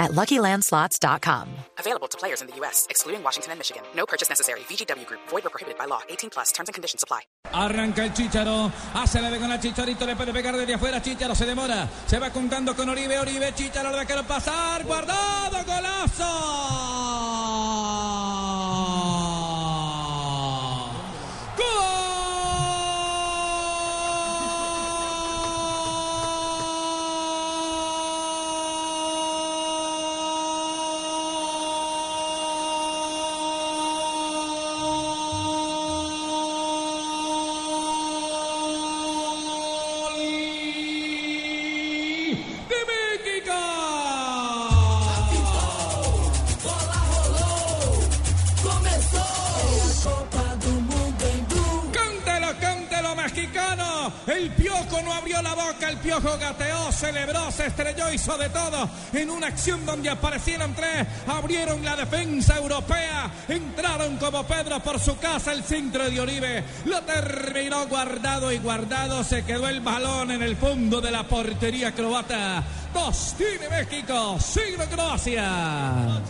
at LuckyLandSlots.com. Available to players in the U.S., excluding Washington and Michigan. No purchase necessary. VGW Group. Void or prohibited by law. 18 plus. Terms and conditions apply. Arranca el Chicharo, hace la de con la Chicharito, le puede pegar desde afuera, Chicharo se demora, se va contando con Oribe, Oribe, Chicharo lo dejaron pasar, Guardado, golazo. El piojo no abrió la boca, el piojo gateó, celebró, se estrelló, hizo de todo. En una acción donde aparecieron tres, abrieron la defensa europea, entraron como Pedro por su casa, el centro de Oribe. Lo terminó guardado y guardado, se quedó el balón en el fondo de la portería croata. Dos tiene México, siglo Croacia.